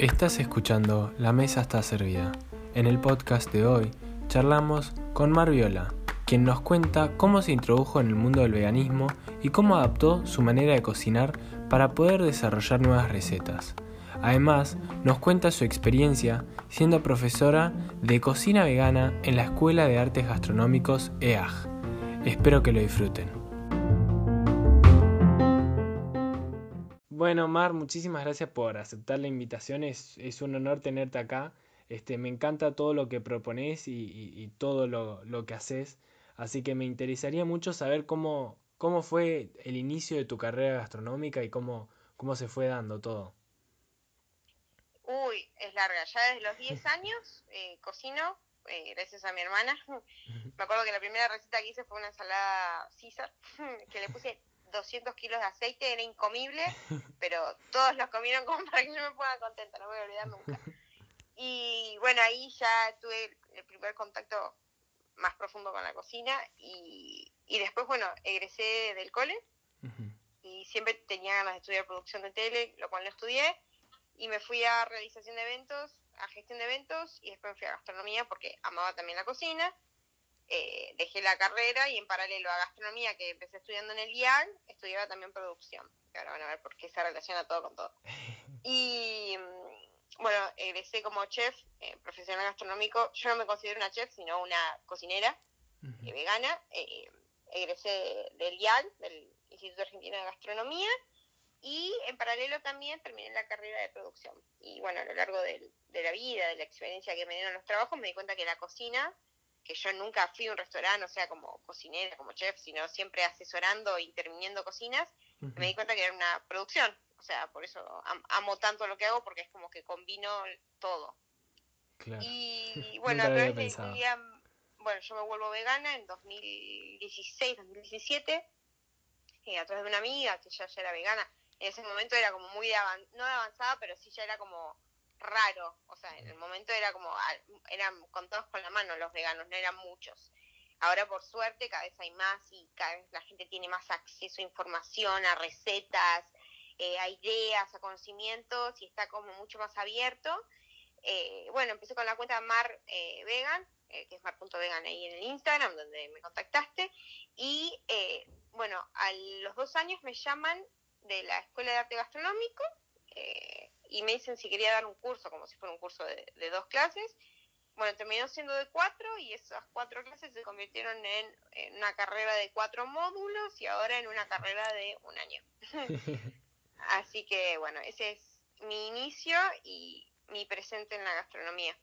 Estás escuchando La Mesa está servida. En el podcast de hoy charlamos con Mar Viola, quien nos cuenta cómo se introdujo en el mundo del veganismo y cómo adaptó su manera de cocinar para poder desarrollar nuevas recetas. Además, nos cuenta su experiencia siendo profesora de cocina vegana en la Escuela de Artes Gastronómicos EAG. Espero que lo disfruten. Bueno, Mar, muchísimas gracias por aceptar la invitación. Es, un honor tenerte acá. Este, me encanta todo lo que propones y, todo lo, que haces. Así que me interesaría mucho saber cómo, cómo fue el inicio de tu carrera gastronómica y cómo, cómo se fue dando todo. Uy, es larga. Ya desde los 10 años eh, cocino, eh, gracias a mi hermana. Me acuerdo que la primera receta que hice fue una ensalada César, que le puse 200 kilos de aceite, era incomible, pero todos los comieron como para que yo me ponga contenta, no me voy a olvidar nunca. Y bueno, ahí ya tuve el primer contacto más profundo con la cocina y, y después, bueno, egresé del cole y siempre tenía ganas de estudiar producción de tele, lo cual no estudié, y me fui a realización de eventos, a gestión de eventos y después me fui a gastronomía porque amaba también la cocina eh, dejé la carrera y en paralelo a gastronomía, que empecé estudiando en el IAG, estudiaba también producción. ahora van a ver por qué se relaciona todo con todo. Y mm, bueno, egresé como chef, eh, profesional gastronómico. Yo no me considero una chef, sino una cocinera eh, vegana. egresé del IAG, del Instituto Argentino de Gastronomía. Y en paralelo también terminé la carrera de producción. Y bueno, a lo largo de la vida, de la experiencia que me dieron los trabajos, me di cuenta que la cocina que yo nunca fui a un restaurante, o sea, como cocinera, como chef, sino siempre asesorando e interviniendo cocinas, me di cuenta que era una producción. O sea, por eso amo tanto lo que hago, porque es como que combino todo. Y bueno, a través de día, bueno, yo me vuelvo vegana en 2016, 2017, y a través de una amiga que ya, ya era vegana. En ese momento era como muy, no avanzada, pero sí ya era como raro, o sea, en el momento era como, ah, eran contados con la mano los veganos, no eran muchos. Ahora por suerte cada vez hay más y cada vez la gente tiene más acceso a información, a recetas, eh, a ideas, a conocimientos y está como mucho más abierto. Eh, bueno, empecé con la cuenta Mar eh, Vegan, que es mar.vegan ahí en el Instagram, donde me contactaste. Y bueno, a los dos años me llaman de la Escuela de Arte Gastronómico y me dicen si quería dar un curso, como si fuera un curso de, dos clases. Bueno, terminó siendo de cuatro y esas cuatro clases se convirtieron en, una carrera de cuatro módulos y ahora en una carrera de un año. Así que bueno, ese es mi inicio y mi presente en la gastronomía.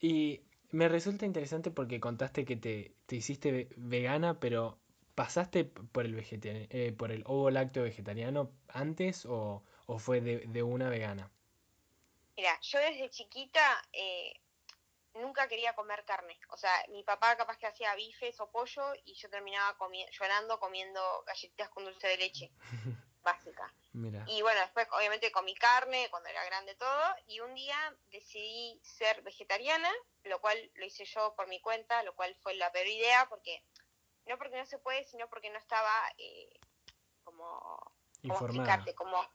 Y me resulta interesante porque contaste que te, te hiciste vegana, pero ¿pasaste por el, eh, por el ovo lácteo vegetariano antes o, o fue de, una vegana? Mira, yo desde chiquita eh, nunca quería comer carne. O sea, mi papá capaz que hacía bifes o pollo y yo terminaba llorando comiendo galletitas con dulce de leche. básica. Y bueno, después obviamente comí carne cuando era grande todo y un día decidí ser vegetariana, lo cual lo hice yo por mi cuenta, lo cual fue la peor idea porque no porque no se puede, sino porque no estaba eh, como, Informada. como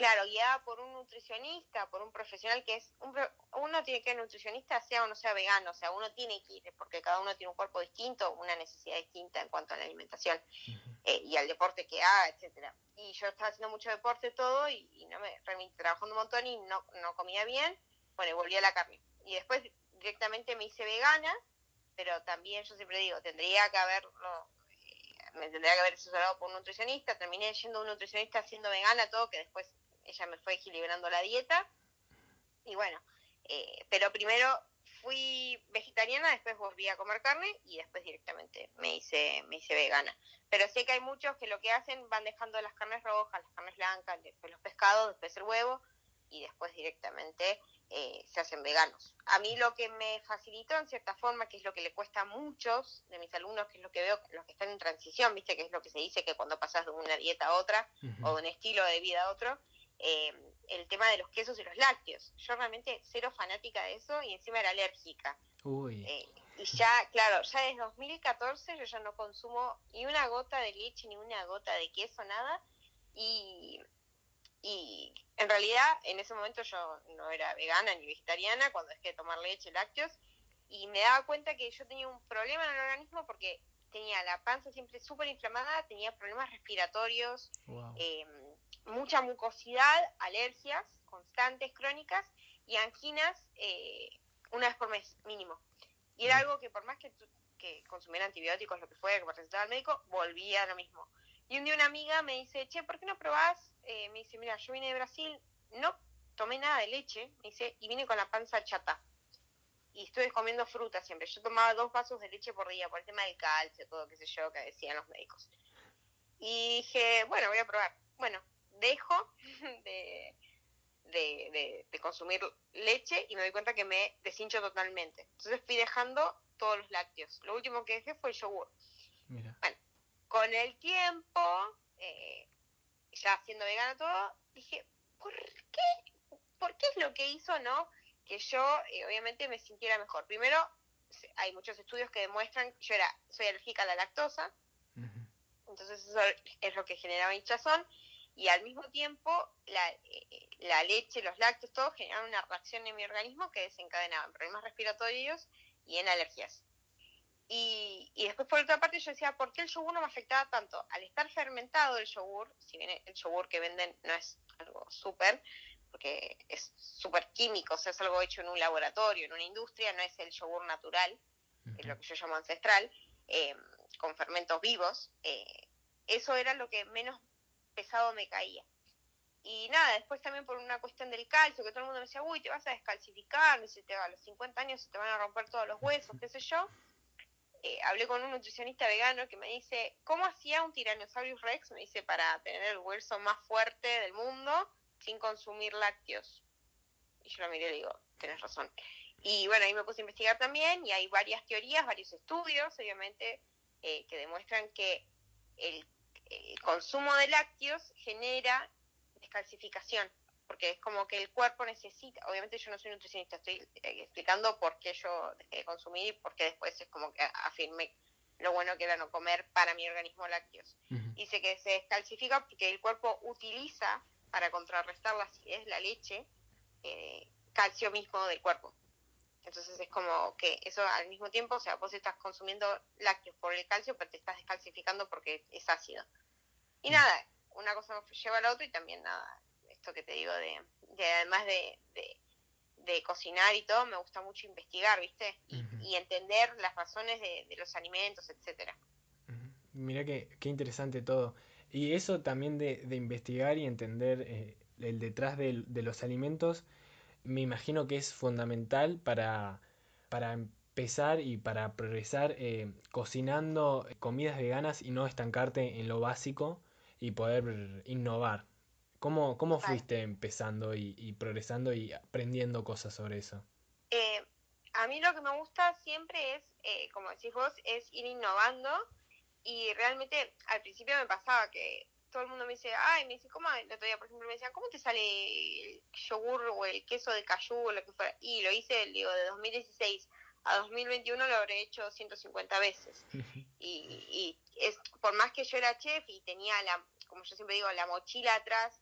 claro, guiada por un nutricionista, por un profesional que es, uno tiene que ser nutricionista, sea o no sea vegano, o sea, uno tiene que ir, porque cada uno tiene un cuerpo distinto, una necesidad distinta en cuanto a la alimentación eh, y al deporte que haga, etcétera. Y yo estaba haciendo mucho deporte todo y, no me trabajando un montón y no, no comía bien, bueno, y volví a la carne. Y después directamente me hice vegana, pero también yo siempre digo, tendría que haberlo eh, me tendría que haber asesorado por un nutricionista, terminé yendo un nutricionista siendo vegana, todo, que después ella me fue equilibrando la dieta. Y bueno, eh, pero primero fui vegetariana, después volví a comer carne y después directamente me hice, me hice vegana. Pero sé que hay muchos que lo que hacen van dejando las carnes rojas, las carnes blancas, después los pescados, después el huevo y después directamente eh, se hacen veganos. A mí lo que me facilitó en cierta forma, que es lo que le cuesta a muchos de mis alumnos, que es lo que veo, los que están en transición, viste que es lo que se dice que cuando pasas de una dieta a otra o de un estilo de vida a otro, eh, el tema de los quesos y los lácteos. Yo realmente cero fanática de eso y encima era alérgica. Uy. Eh, Y ya, claro, ya desde 2014 yo ya no consumo ni una gota de leche, ni una gota de queso, nada. Y, y en realidad en ese momento yo no era vegana ni vegetariana cuando dejé de tomar leche, lácteos. Y me daba cuenta que yo tenía un problema en el organismo porque tenía la panza siempre súper inflamada, tenía problemas respiratorios, eh, mucha mucosidad, alergias constantes, crónicas y anginas eh, una vez por mes mínimo. Y era algo que por más que, que consumiera antibióticos, lo que fuera, que me recetaba el médico, volvía a lo mismo. Y un día una amiga me dice, che, ¿por qué no probás? Eh, me dice, mira, yo vine de Brasil, no tomé nada de leche, me dice, y vine con la panza chata y estuve comiendo fruta siempre. Yo tomaba dos vasos de leche por día por el tema del calcio, todo, qué sé yo, que decían los médicos. Y dije, bueno, voy a probar. Bueno, dejo de, de, de, consumir leche y me doy cuenta que me deshincho totalmente. Entonces fui dejando todos los lácteos. Lo último que dejé fue el yogur. Bueno, con el tiempo, eh, ya siendo vegana todo, dije, ¿por qué? ¿Por qué es lo que hizo, no? que yo eh, obviamente me sintiera mejor. Primero, hay muchos estudios que demuestran que yo era, soy alérgica a la lactosa, entonces eso es lo que generaba hinchazón, y al mismo tiempo la, eh, la leche, los lácteos, todo generaban una reacción en mi organismo que desencadenaba en problemas respiratorios y en alergias. Y, y, después, por otra parte, yo decía, ¿por qué el yogur no me afectaba tanto? Al estar fermentado el yogur, si bien el yogur que venden no es algo súper, porque es súper químico, o sea, es algo hecho en un laboratorio, en una industria, no es el yogur natural, es lo que yo llamo ancestral, eh, con fermentos vivos. Eh, eso era lo que menos pesado me caía. Y nada, después también por una cuestión del calcio, que todo el mundo me decía, uy, te vas a descalcificar, te, a los 50 años se te van a romper todos los huesos, qué sé yo. Eh, hablé con un nutricionista vegano que me dice, ¿cómo hacía un Tyrannosaurus Rex? Me dice, para tener el hueso más fuerte del mundo sin consumir lácteos. Y yo lo miré y digo, tienes razón. Y bueno, ahí me puse a investigar también y hay varias teorías, varios estudios, obviamente, eh, que demuestran que el, consumo de lácteos genera descalcificación, porque es como que el cuerpo necesita, obviamente yo no soy nutricionista, estoy eh, explicando por qué yo dejé de consumir y por qué después es como que afirmé lo bueno que era no comer para mi organismo lácteos. Dice que se descalcifica porque el cuerpo utiliza para contrarrestar la acidez, la leche, eh, calcio mismo del cuerpo. Entonces es como que eso al mismo tiempo, o sea, vos estás consumiendo lácteos por el calcio, pero te estás descalcificando porque es ácido. Y mm. nada, una cosa lleva a la otra y también nada, esto que te digo de, además de, de, cocinar y todo, me gusta mucho investigar, ¿viste? Y, entender las razones de, los alimentos, etcétera. Mira qué, qué interesante todo. Y eso también de, de investigar y entender eh, el detrás de, de, los alimentos, me imagino que es fundamental para, para empezar y para progresar eh, cocinando comidas veganas y no estancarte en lo básico y poder innovar. ¿Cómo, cómo fuiste empezando y, y, progresando y aprendiendo cosas sobre eso? Eh, a mí lo que me gusta siempre es, como decís vos, es ir innovando y realmente al principio me pasaba que todo el mundo me dice, ay, me dice, ¿cómo? El otro día, por ejemplo, me decían, ¿cómo te sale el yogur o el queso de cayú o lo que fuera? Y lo hice, digo, de 2016 a 2021 lo habré hecho 150 veces. Y, y es por más que yo era chef y tenía, la como yo siempre digo, la mochila atrás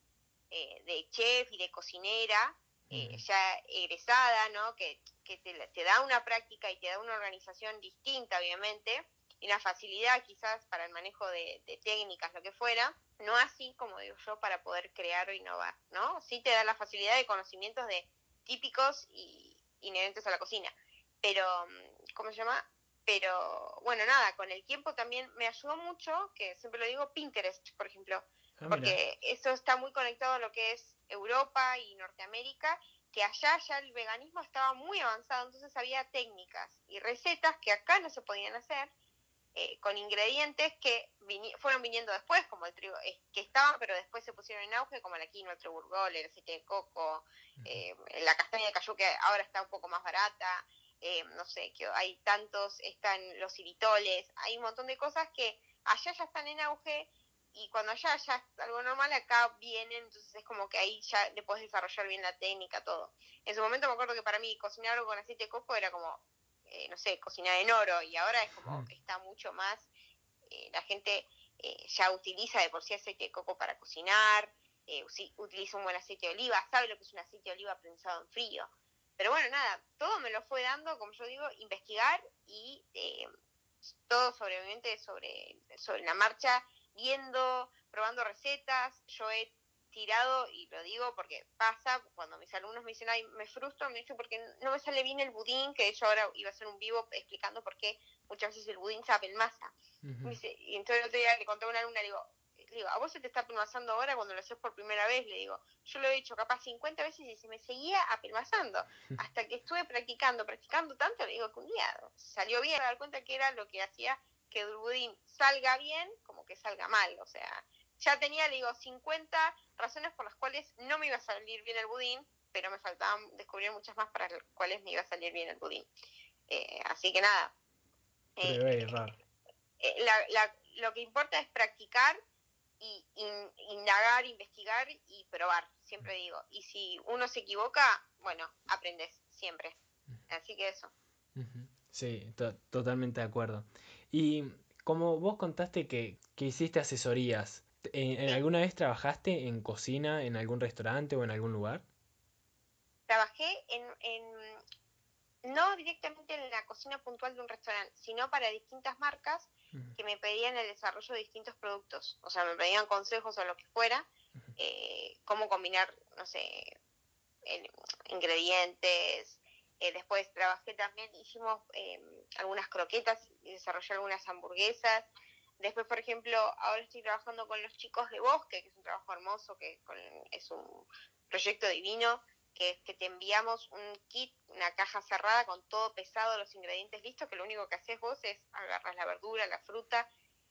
eh, de chef y de cocinera, eh, ya egresada, ¿no? Que, que te, te da una práctica y te da una organización distinta, obviamente y la facilidad quizás para el manejo de, técnicas, lo que fuera, no así como digo yo para poder crear o innovar, ¿no? Sí te da la facilidad de conocimientos de típicos y inherentes a la cocina, pero, mm, ¿cómo se llama? Pero bueno, nada, con el tiempo también me ayudó mucho, que siempre lo digo, Pinterest, por ejemplo, ah, porque eso está muy conectado a lo que es Europa y Norteamérica, que allá ya el veganismo estaba muy avanzado, entonces había técnicas y recetas que acá no se podían hacer eh, con ingredientes que fueron viniendo después, como el trigo, eh, que estaban, pero después se pusieron en auge, como la quinoa, el burgol, el aceite de coco, eh, la castaña de cayú, que ahora está un poco más barata, no sé, que hay tantos, están los iritoles, hay un montón de cosas que allá ya están en auge y cuando allá ya es algo normal, acá vienen, entonces es como que ahí ya le puedes desarrollar bien la técnica, todo. En su momento me acuerdo que para mí cocinar algo con aceite de coco era como no sé, cocinar en oro y ahora es como, está mucho más, la gente ya utiliza de por sí aceite de coco para cocinar, utiliza un buen aceite de oliva, sabe lo que es un aceite de oliva prensado en frío. Pero bueno, nada, todo me lo fue dando, como yo digo, investigar y todo sobre, obviamente, sobre, sobre la marcha, viendo, probando recetas. Yo he tirado, y lo digo porque pasa, cuando mis alumnos me dicen, ay, me frustro, me dicen porque no me sale bien el budín, que yo ahora iba a hacer un vivo explicando por qué muchas veces el budín se apelmaza. y entonces el otro día le conté a una alumna, le digo, le digo, a vos se te está apelmazando ahora cuando lo haces por primera vez, le digo, yo lo he hecho capaz 50 veces y se me seguía apelmazando, hasta que estuve practicando, practicando tanto, le digo que un día salió bien, me dar cuenta que era lo que hacía que el budín salga bien como que salga mal, o sea, ya tenía, le digo, 50 razones por las cuales no me iba a salir bien el budín, pero me faltaban descubrir muchas más para las cuales me iba a salir bien el budín. Eh, así que nada. Eh, eh, lo que importa es practicar y, indagar, investigar y probar, siempre digo. Y si uno se equivoca, bueno, aprendes siempre. Así que eso. Sí, totalmente de acuerdo. Y como vos contaste que, que hiciste asesorías, ¿en, ¿alguna vez trabajaste en cocina en algún restaurante o en algún lugar? Trabajé en, en, no directamente en la cocina puntual de un restaurante, sino para distintas marcas que me pedían el desarrollo de distintos productos. O sea, me pedían consejos o lo que fuera, eh, cómo combinar, no sé, ingredientes. Eh, después trabajé también, hicimos em, algunas croquetas y desarrollé algunas hamburguesas. Después, por ejemplo, ahora estoy trabajando con los chicos de Bosque, que es un trabajo hermoso, que es un proyecto divino, que es que te enviamos un kit, una caja cerrada con todo pesado, los ingredientes listos, que lo único que haces vos es agarras la verdura, la fruta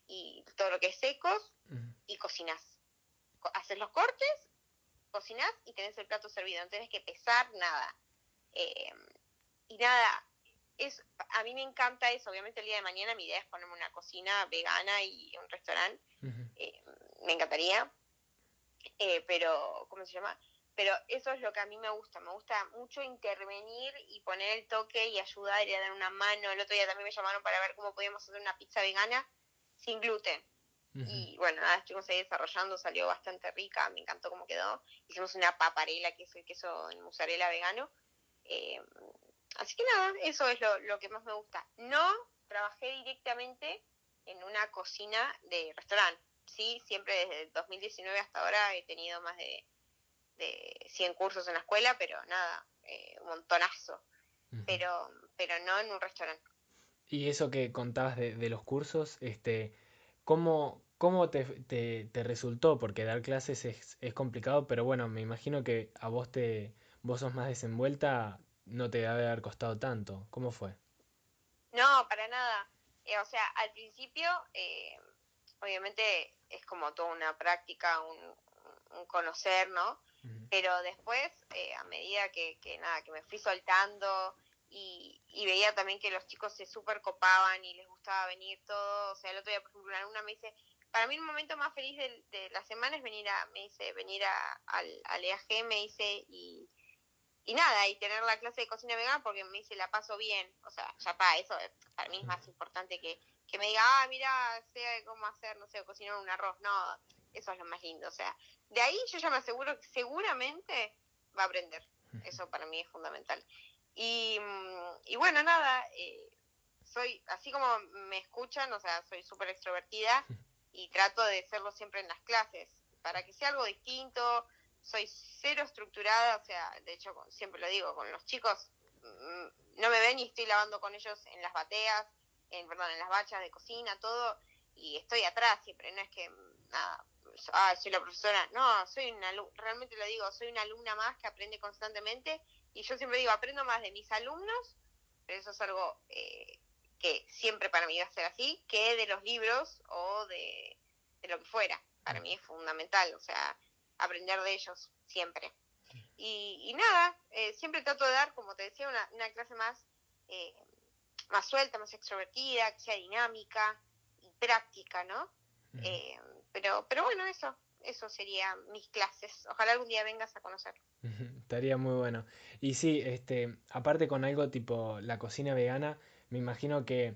y todo lo que es secos y cocinas. Haces los cortes, cocinas y tenés el plato servido, no tenés que pesar nada. Eh, y nada, es, a mí me encanta eso, obviamente el día de mañana mi idea es ponerme una cocina vegana y un restaurante, eh, me encantaría, eh, pero, ¿cómo se llama? pero eso es lo que a mí me gusta, me gusta mucho intervenir y poner el toque y ayudar y dar una mano. El otro día también me llamaron para ver cómo podíamos hacer una pizza vegana sin gluten. Y bueno, nada, estuvimos ahí desarrollando, salió bastante rica, me encantó cómo quedó. Hicimos una paparela, que es el queso en mozzarella vegano. Eh, así que nada, eso es lo, lo que más me gusta. No trabajé directamente en una cocina de restaurante. Sí, siempre desde el 2019 hasta ahora he tenido más de de 100 cursos en la escuela, pero nada, eh, un montonazo. pero, pero no en un restaurante. Y eso que contabas de, de los cursos, este, ¿cómo, cómo te, te, resultó? Porque dar clases es, es, complicado, pero bueno, me imagino que a vos te vos sos más desenvuelta, no te debe haber costado tanto. ¿Cómo fue? No, para nada. Eh, o sea, al principio, eh, obviamente es como toda una práctica, un, un conocer, ¿no? pero después, eh, a medida que, que, nada, que me fui soltando y, y veía también que los chicos se súper copaban y les gustaba venir todo, o sea, el otro día, por ejemplo, una alumna me dice, para mí un momento más feliz de, de la semana es venir a, me dice, venir a, al, al EAG, me dice, y, y nada, y tener la clase de cocina vegana porque me dice, la paso bien, o sea, ya está, eso para mí es más importante que, que me diga, ah, mira, sé cómo hacer, no sé, cocinar un arroz, no, eso es lo más lindo, o sea, de ahí yo ya me aseguro que seguramente va a aprender. Eso para mí es fundamental. Y, y bueno, nada, eh, soy, así como me escuchan, o sea, soy súper extrovertida y trato de serlo siempre en las clases, para que sea algo distinto, soy cero estructurada, o sea, de hecho siempre lo digo, con los chicos mm, no me ven y estoy lavando con ellos en las bateas, en, perdón, en las bachas de cocina, todo, y estoy atrás siempre, no es que nada, ah, soy la profesora. No, soy una realmente lo digo, soy una alumna más que aprende constantemente y yo siempre digo, aprendo más de mis alumnos, pero eso es algo eh, que siempre para mí va a ser así, que de los libros o de, lo que fuera. Para mí es fundamental, o sea, aprender de ellos siempre. Y, nada, eh, siempre trato de dar, como te decía, una, una clase más, eh, más suelta, más extrovertida, que sea dinámica y práctica, ¿no? Eh, pero, pero bueno, eso, eso sería mis clases. Ojalá algún día vengas a conocer. estaría muy bueno. Y sí, este, aparte con algo tipo la cocina vegana, me imagino que,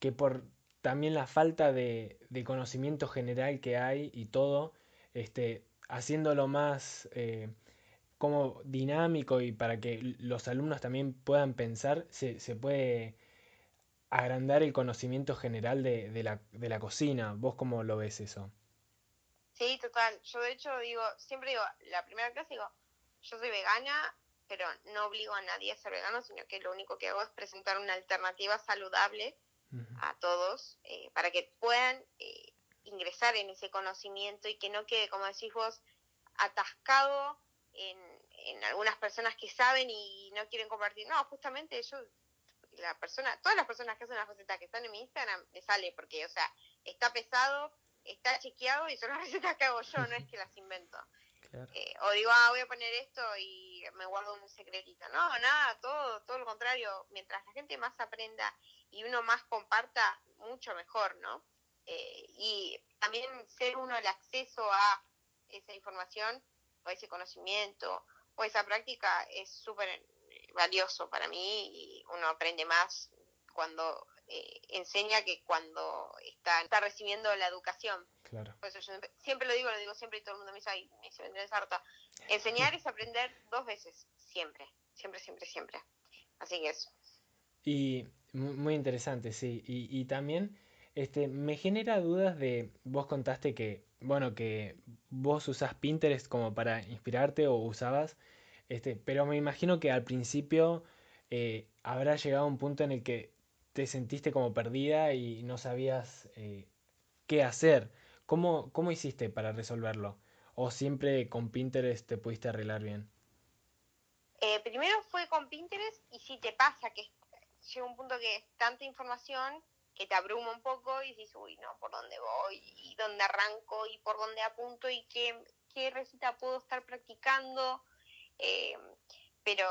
que por también la falta de, de conocimiento general que hay y todo, este, haciéndolo más eh, como dinámico y para que los alumnos también puedan pensar, se, se puede agrandar el conocimiento general de, de la, de la cocina. ¿Vos cómo lo ves eso? Sí, total. Yo de hecho digo, siempre digo, la primera clase digo, yo soy vegana, pero no obligo a nadie a ser vegano, sino que lo único que hago es presentar una alternativa saludable a todos eh, para que puedan eh, ingresar en ese conocimiento y que no quede, como decís vos, atascado en, en algunas personas que saben y no quieren compartir. No, justamente yo, la persona, todas las personas que hacen las recetas que están en mi Instagram, me sale porque, o sea, está pesado, está chequeado y son las recetas que hago yo, no es que las invento. Claro. Eh, o digo, ah, voy a poner esto y me guardo un secretito. No, nada, todo, todo lo contrario. Mientras la gente más aprenda y uno más comparta, mucho mejor, ¿no? Eh, y también ser uno el acceso a esa información o ese conocimiento o esa práctica es súper valioso para mí y uno aprende más cuando eh, enseña que cuando está, está recibiendo la educación. Claro. Por eso yo siempre lo digo, lo digo siempre y todo el mundo me dice, ay, me dice, harta. Enseñar es aprender dos veces, siempre, siempre, siempre, siempre. Así que eso. Y muy interesante, sí. Y, y también este, me genera dudas de, vos contaste que, bueno, que vos usás Pinterest como para inspirarte o usabas, este, pero me imagino que al principio eh, habrá llegado un punto en el que te sentiste como perdida y no sabías eh, qué hacer. ¿Cómo, ¿Cómo hiciste para resolverlo? ¿O siempre con Pinterest te pudiste arreglar bien? Eh, primero fue con Pinterest y si te pasa que llega un punto que es tanta información que te abruma un poco y dices, uy, no, ¿por dónde voy? ¿Y dónde arranco? ¿Y por dónde apunto? ¿Y qué, qué receta puedo estar practicando? Eh, pero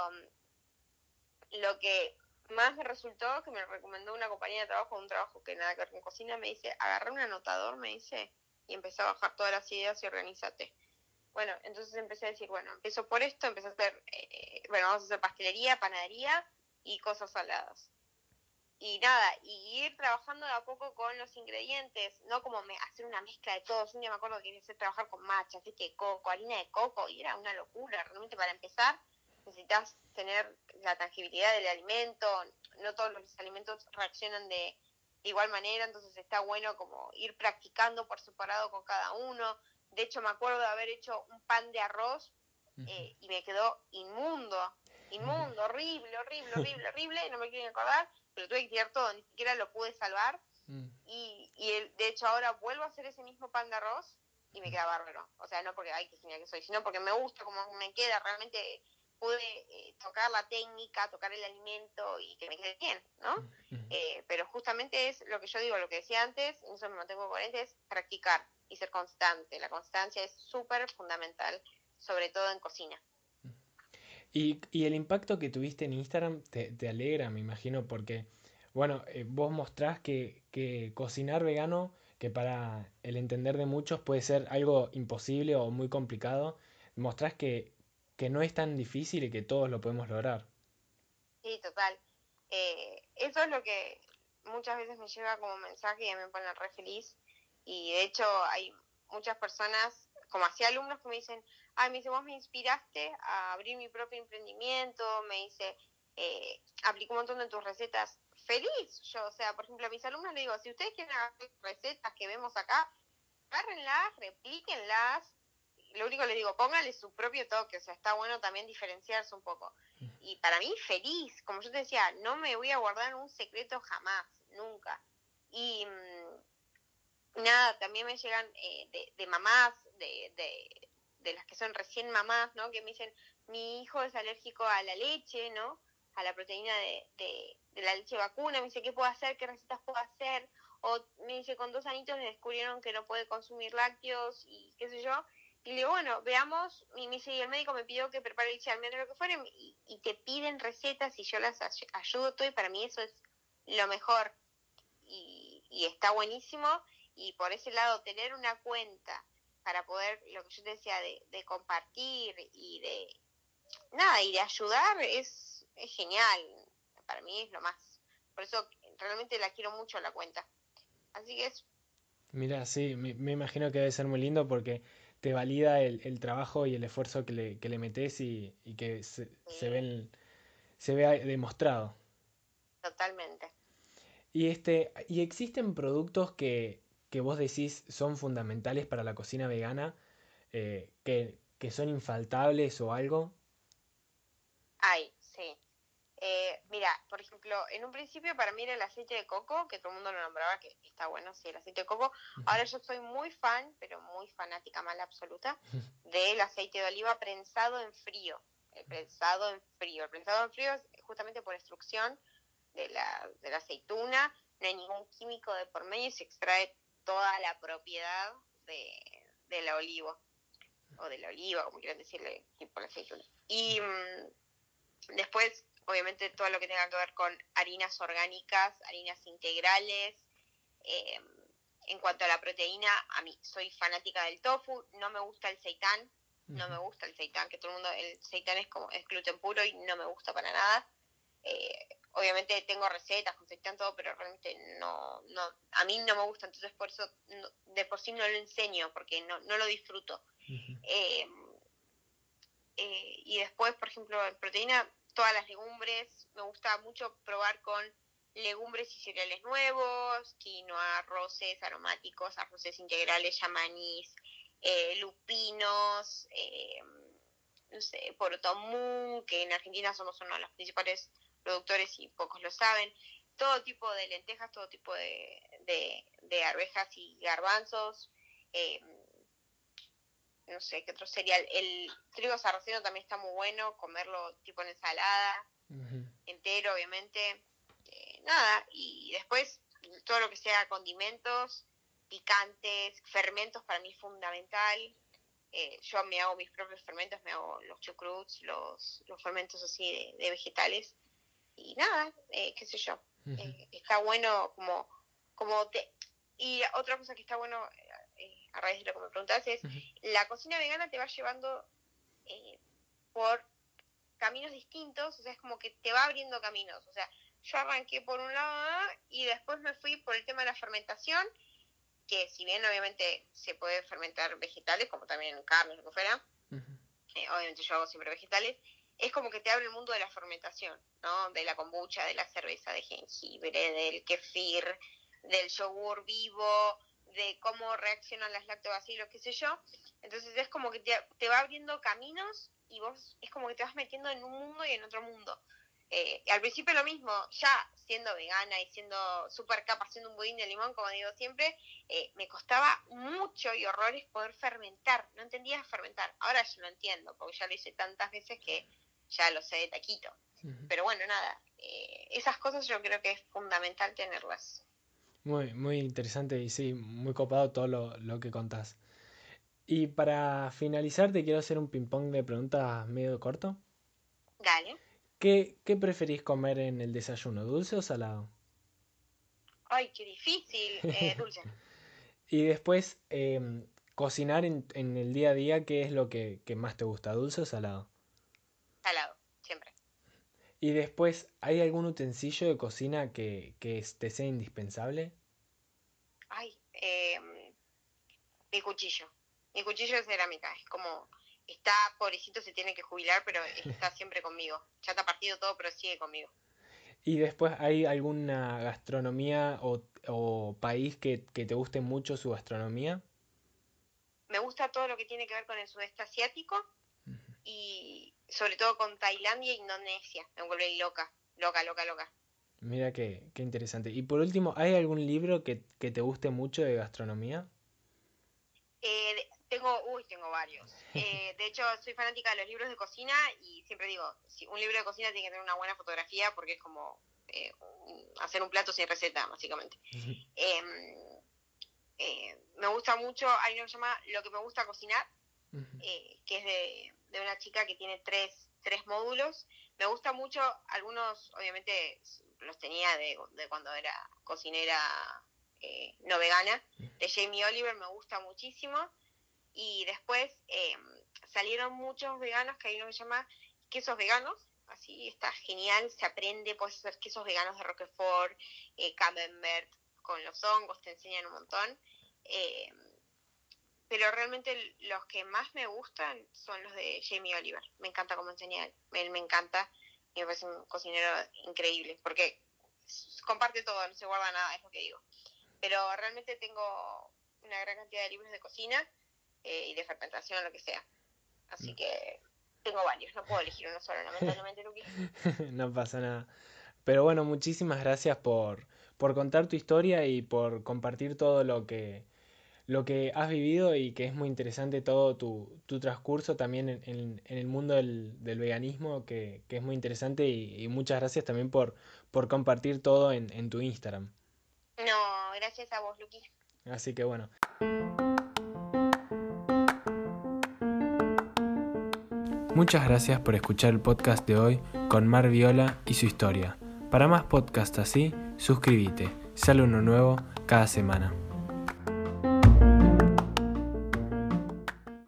lo que más me resultó, que me recomendó una compañía de trabajo, un trabajo que nada que ver con cocina, me dice, agarra un anotador, me dice, y empecé a bajar todas las ideas y organízate. Bueno, entonces empecé a decir, bueno, empiezo por esto, empecé a hacer, eh, bueno, vamos a hacer pastelería, panadería y cosas saladas. Y nada, y ir trabajando de a poco con los ingredientes, no como me, hacer una mezcla de todos. Un día me acuerdo que quería trabajar con matcha, así que coco, harina de coco, y era una locura. Realmente para empezar necesitas tener la tangibilidad del alimento, no todos los alimentos reaccionan de, igual manera, entonces está bueno como ir practicando por separado con cada uno. De hecho, me acuerdo de haber hecho un pan de arroz eh, y me quedó inmundo, inmundo, horrible, horrible, horrible, horrible, no me quiero acordar, pero tuve que tirar todo, ni siquiera lo pude salvar. Mm. Y, y el, de hecho ahora vuelvo a hacer ese mismo pan de arroz y me queda bárbaro. O sea, no porque, ay, qué genial que soy, sino porque me gusta como me queda, realmente pude eh, tocar la técnica, tocar el alimento y que me quede bien, ¿no? Eh, pero justamente es lo que yo digo, lo que decía antes, y eso me mantengo coherente, es practicar y ser constante. La constancia es súper fundamental, sobre todo en cocina. Y, y, el impacto que tuviste en Instagram te, te alegra, me imagino, porque, bueno, eh, vos mostrás que, que cocinar vegano, que para el entender de muchos puede ser algo imposible o muy complicado, mostrás que, que no es tan difícil y que todos lo podemos lograr. Sí, total. Eh, eso es lo que muchas veces me llega como mensaje y me pone re feliz. Y de hecho hay muchas personas, como así alumnos que me dicen, ay, me dice, vos me inspiraste a abrir mi propio emprendimiento, me dice, eh, aplico un montón de tus recetas. Feliz, yo, o sea, por ejemplo, a mis alumnos les digo, si ustedes quieren hacer recetas que vemos acá, agárrenlas, replíquenlas, lo único que les digo, póngale su propio toque, o sea, está bueno también diferenciarse un poco. Y para mí, feliz, como yo te decía, no me voy a guardar un secreto jamás, nunca. Y mm, nada, también me llegan eh, de, de, mamás, de, de, de, las que son recién mamás, ¿no? Que me dicen, mi hijo es alérgico a la leche, ¿no? A la proteína de, de, la leche vacuna, me dice, ¿qué puedo hacer? ¿Qué recetas puedo hacer? O me dice, con dos anitos le descubrieron que no puede consumir lácteos y qué sé yo y le digo, bueno, veamos, y, me y el médico me pidió que prepare el de lo que fuera, y, te piden recetas y yo las ayudo todo, y para mí eso es lo mejor. Y, y está buenísimo, y por ese lado, tener una cuenta para poder, lo que yo te decía, de, de compartir y de, nada, y de ayudar es, es genial. Para mí es lo más. Por eso realmente la quiero mucho la cuenta. Así que es... Mira, sí, me, me imagino que debe ser muy lindo porque te valida el, el trabajo y el esfuerzo que le, que le metes y, y que se, se ven, se vea demostrado. Totalmente. Y este, ¿y existen productos que, que vos decís son fundamentales para la cocina vegana, eh, que, que son infaltables o algo? Hay, sí. Eh, mira, por ejemplo, en un principio para mí era el aceite de coco, que todo el mundo lo nombraba, que está bueno, sí, el aceite de coco. Ahora yo soy muy fan, pero muy fanática mala absoluta, del aceite de oliva prensado en frío. El prensado en frío. El prensado en frío es justamente por extrucción de la, de la aceituna, no hay ningún químico de por medio y se extrae toda la propiedad de, de la oliva, o de la oliva, como quieran decirle, tipo la aceituna. Y mmm, después, obviamente, todo lo que tenga que ver con harinas orgánicas, harinas integrales. Eh, en cuanto a la proteína, a mí soy fanática del tofu, no me gusta el seitán, no me gusta el seitán, que todo el mundo, el seitán es como es gluten puro y no me gusta para nada. Eh, obviamente tengo recetas con seitán todo, pero realmente no, no, a mí no me gusta, entonces por eso no, de por sí no lo enseño, porque no, no lo disfruto. Uh -huh. eh, eh, y después, por ejemplo, en proteína, todas las legumbres, me gusta mucho probar con legumbres y cereales nuevos, quinoa, arroces aromáticos, arroces integrales, yamanís, eh, lupinos, no sé, portomú, que en Argentina somos uno de los principales productores y pocos lo saben, todo tipo de lentejas, todo tipo de, de, de arvejas y garbanzos, eh, no sé qué otro cereal, el trigo sarraceno también está muy bueno, comerlo tipo en ensalada, uh -huh. entero obviamente, eh, nada, y después todo lo que sea condimentos, picantes, fermentos para mí es fundamental, eh, yo me hago mis propios fermentos, me hago los chucruts, los, los fermentos así de, de vegetales, y nada, eh, qué sé yo, uh -huh. eh, está bueno como, como te... Y otra cosa que está bueno, eh, a raíz de lo que me preguntas, es uh -huh. la cocina vegana te va llevando eh, por caminos distintos, o sea, es como que te va abriendo caminos, o sea, yo arranqué por un lado y después me fui por el tema de la fermentación, que si bien obviamente se puede fermentar vegetales, como también carnes, lo que fuera, uh -huh. obviamente yo hago siempre vegetales, es como que te abre el mundo de la fermentación, ¿no? De la kombucha, de la cerveza de jengibre, del kefir, del yogur vivo, de cómo reaccionan las lactobacilos, qué sé yo. Entonces es como que te, va abriendo caminos y vos es como que te vas metiendo en un mundo y en otro mundo. Eh, al principio lo mismo, ya siendo vegana y siendo súper capa, haciendo un budín de limón, como digo siempre, eh, me costaba mucho y horrores poder fermentar. No entendía fermentar. Ahora ya lo entiendo, porque ya lo hice tantas veces que ya lo sé de taquito. Uh -huh. Pero bueno, nada, eh, esas cosas yo creo que es fundamental tenerlas. Muy, muy interesante y sí, muy copado todo lo, lo que contás. Y para finalizar, te quiero hacer un ping-pong de preguntas medio corto. Dale. ¿Qué, ¿Qué preferís comer en el desayuno, dulce o salado? Ay, qué difícil, eh, dulce. y después, eh, cocinar en, en, el día a día, ¿qué es lo que, que más te gusta, dulce o salado? Y después, ¿hay algún utensilio de cocina que, que te sea indispensable? Ay, eh, mi cuchillo. Mi cuchillo de cerámica. Es como, está, pobrecito, se tiene que jubilar, pero está siempre conmigo. Ya está partido todo, pero sigue conmigo. ¿Y después hay alguna gastronomía o, o país que, que, te guste mucho su gastronomía? Me gusta todo lo que tiene que ver con el sudeste asiático y sobre todo con Tailandia e Indonesia. Me vuelve loca, loca, loca, loca. Mira qué, qué interesante. Y por último, ¿hay algún libro que, que te guste mucho de gastronomía? Eh, tengo, uy, tengo varios. Eh, de hecho, soy fanática de los libros de cocina y siempre digo, si un libro de cocina tiene que tener una buena fotografía porque es como eh, hacer un plato sin receta, básicamente. eh, me gusta mucho, hay uno que se llama Lo que me gusta cocinar, que es de, de, una chica que tiene tres, tres módulos. Me gusta mucho, algunos obviamente los tenía de, de cuando era cocinera eh, no vegana, de Jamie Oliver, me gusta muchísimo. Y después eh, salieron muchos veganos, que hay uno que se llama quesos veganos, así está genial, se aprende, puedes hacer quesos veganos de Roquefort, eh, Camembert, con los hongos, te enseñan un montón. Eh, pero realmente los que más me gustan son los de Jamie Oliver. Me encanta cómo enseña él, me encanta y me parece un cocinero increíble, porque comparte todo, no se guarda nada, es lo que digo. Pero realmente tengo una gran cantidad de libros de cocina eh, y de fermentación, lo que sea. Así que tengo varios, no puedo elegir uno solo, lamentablemente, Luqui. no pasa nada. Pero bueno, muchísimas gracias por, por contar tu historia y por compartir todo lo que, lo que has vivido y que es muy interesante todo tu, tu transcurso también en, en, el mundo del, del veganismo, que, que, es muy interesante y, y, muchas gracias también por, por compartir todo en, en tu Instagram. No, gracias a vos, Luqui. Así que bueno. Muchas gracias por escuchar el podcast de hoy con Mar Viola y su historia. Para más podcasts así, suscríbete. Sale uno nuevo cada semana.